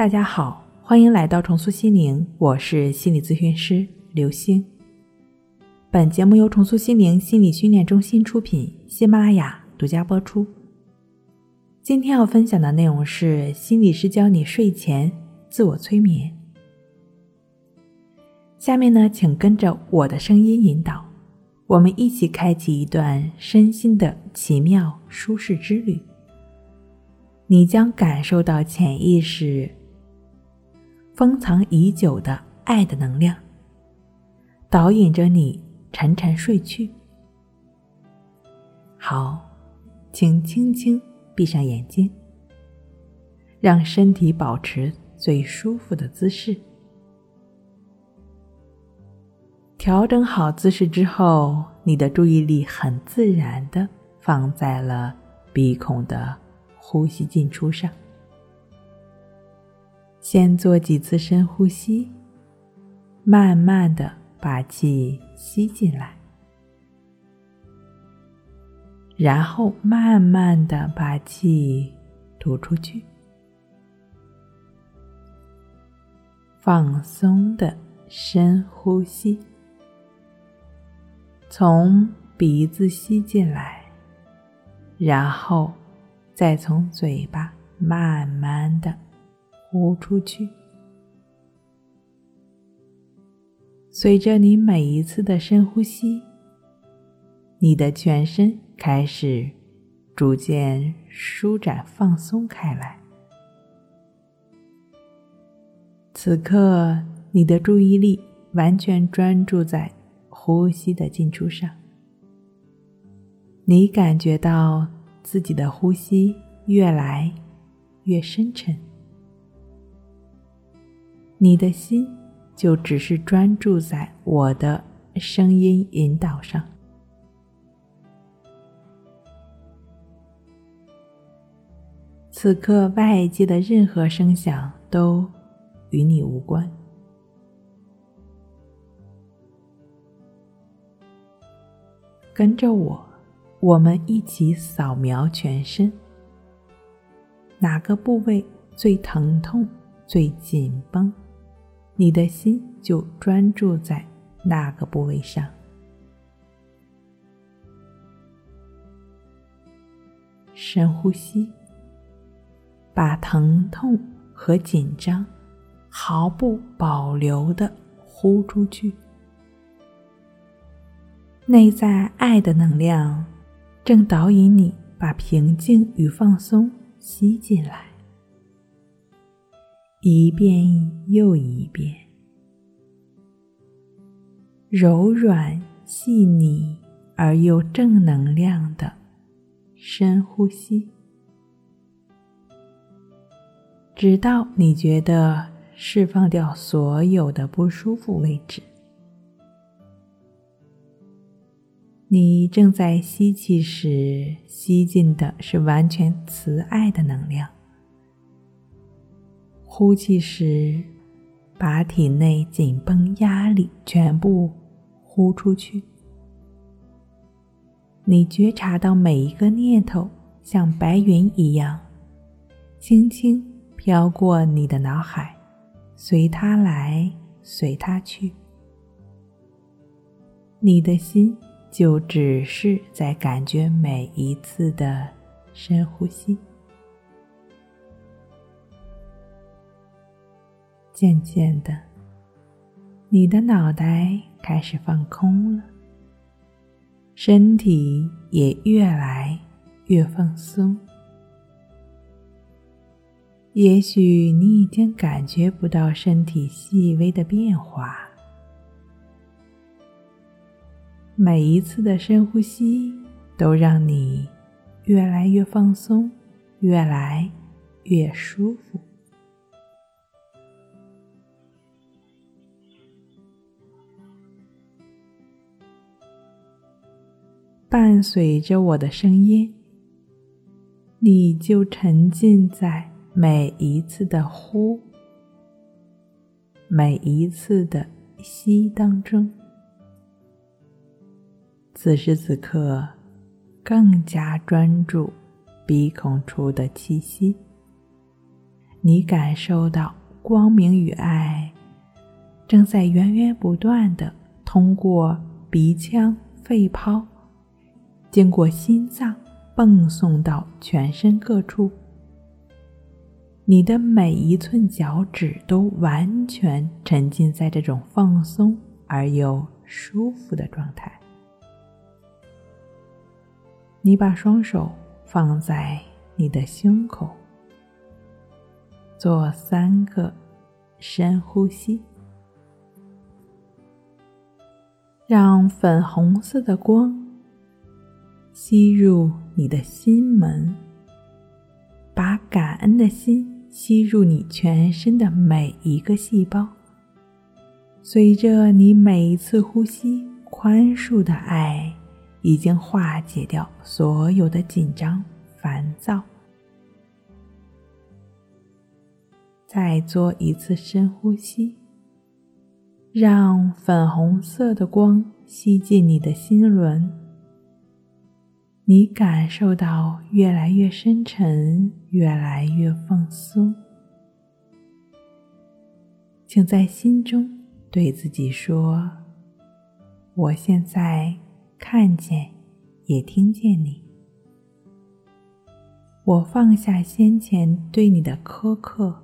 大家好，欢迎来到重塑心灵，我是心理咨询师刘星。本节目由重塑心灵心理训练中心出品，喜马拉雅独家播出。今天要分享的内容是心理师教你睡前自我催眠。下面呢，请跟着我的声音引导，我们一起开启一段身心的奇妙舒适之旅。你将感受到潜意识。封藏已久的爱的能量，导引着你沉沉睡去。好，请轻轻闭上眼睛，让身体保持最舒服的姿势。调整好姿势之后，你的注意力很自然的放在了鼻孔的呼吸进出上。先做几次深呼吸，慢慢的把气吸进来，然后慢慢的把气吐出去，放松的深呼吸，从鼻子吸进来，然后再从嘴巴慢慢的。呼出去。随着你每一次的深呼吸，你的全身开始逐渐舒展放松开来。此刻，你的注意力完全专注在呼吸的进出上。你感觉到自己的呼吸越来越深沉。你的心就只是专注在我的声音引导上。此刻外界的任何声响都与你无关。跟着我，我们一起扫描全身，哪个部位最疼痛、最紧绷？你的心就专注在那个部位上，深呼吸，把疼痛和紧张毫不保留的呼出去。内在爱的能量正导引你把平静与放松吸进来。一遍又一遍，柔软、细腻而又正能量的深呼吸，直到你觉得释放掉所有的不舒服为止。你正在吸气时，吸进的是完全慈爱的能量。呼气时，把体内紧绷压力全部呼出去。你觉察到每一个念头像白云一样，轻轻飘过你的脑海，随它来，随它去。你的心就只是在感觉每一次的深呼吸。渐渐的，你的脑袋开始放空了，身体也越来越放松。也许你已经感觉不到身体细微的变化，每一次的深呼吸都让你越来越放松，越来越舒服。伴随着我的声音，你就沉浸在每一次的呼、每一次的吸当中。此时此刻，更加专注鼻孔处的气息，你感受到光明与爱正在源源不断的通过鼻腔、肺泡，经过心脏，泵送到全身各处。你的每一寸脚趾都完全沉浸在这种放松而又舒服的状态。你把双手放在你的胸口，做三个深呼吸，让粉红色的光吸入你的心门，把感恩的心吸入你全身的每一个细胞。随着你每一次呼吸，宽恕的爱。已经化解掉所有的紧张、烦躁。再做一次深呼吸，让粉红色的光吸进你的心轮，你感受到越来越深沉，越来越放松。请在心中对自己说：“我现在。”看见，也听见你。我放下先前对你的苛刻，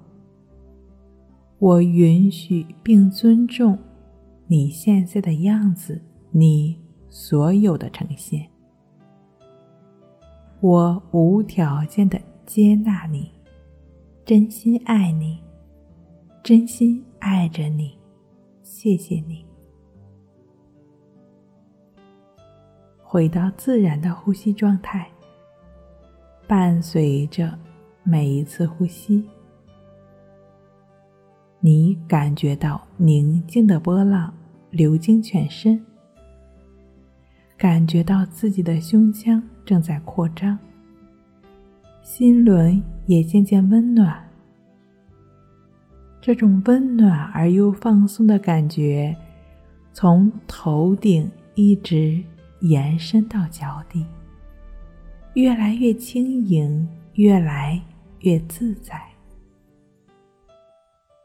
我允许并尊重你现在的样子，你所有的呈现。我无条件的接纳你，真心爱你，真心爱着你，谢谢你。回到自然的呼吸状态，伴随着每一次呼吸，你感觉到宁静的波浪流经全身，感觉到自己的胸腔正在扩张，心轮也渐渐温暖。这种温暖而又放松的感觉，从头顶一直。延伸到脚底，越来越轻盈，越来越自在。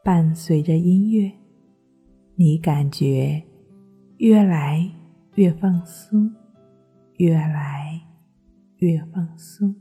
伴随着音乐，你感觉越来越放松，越来越放松。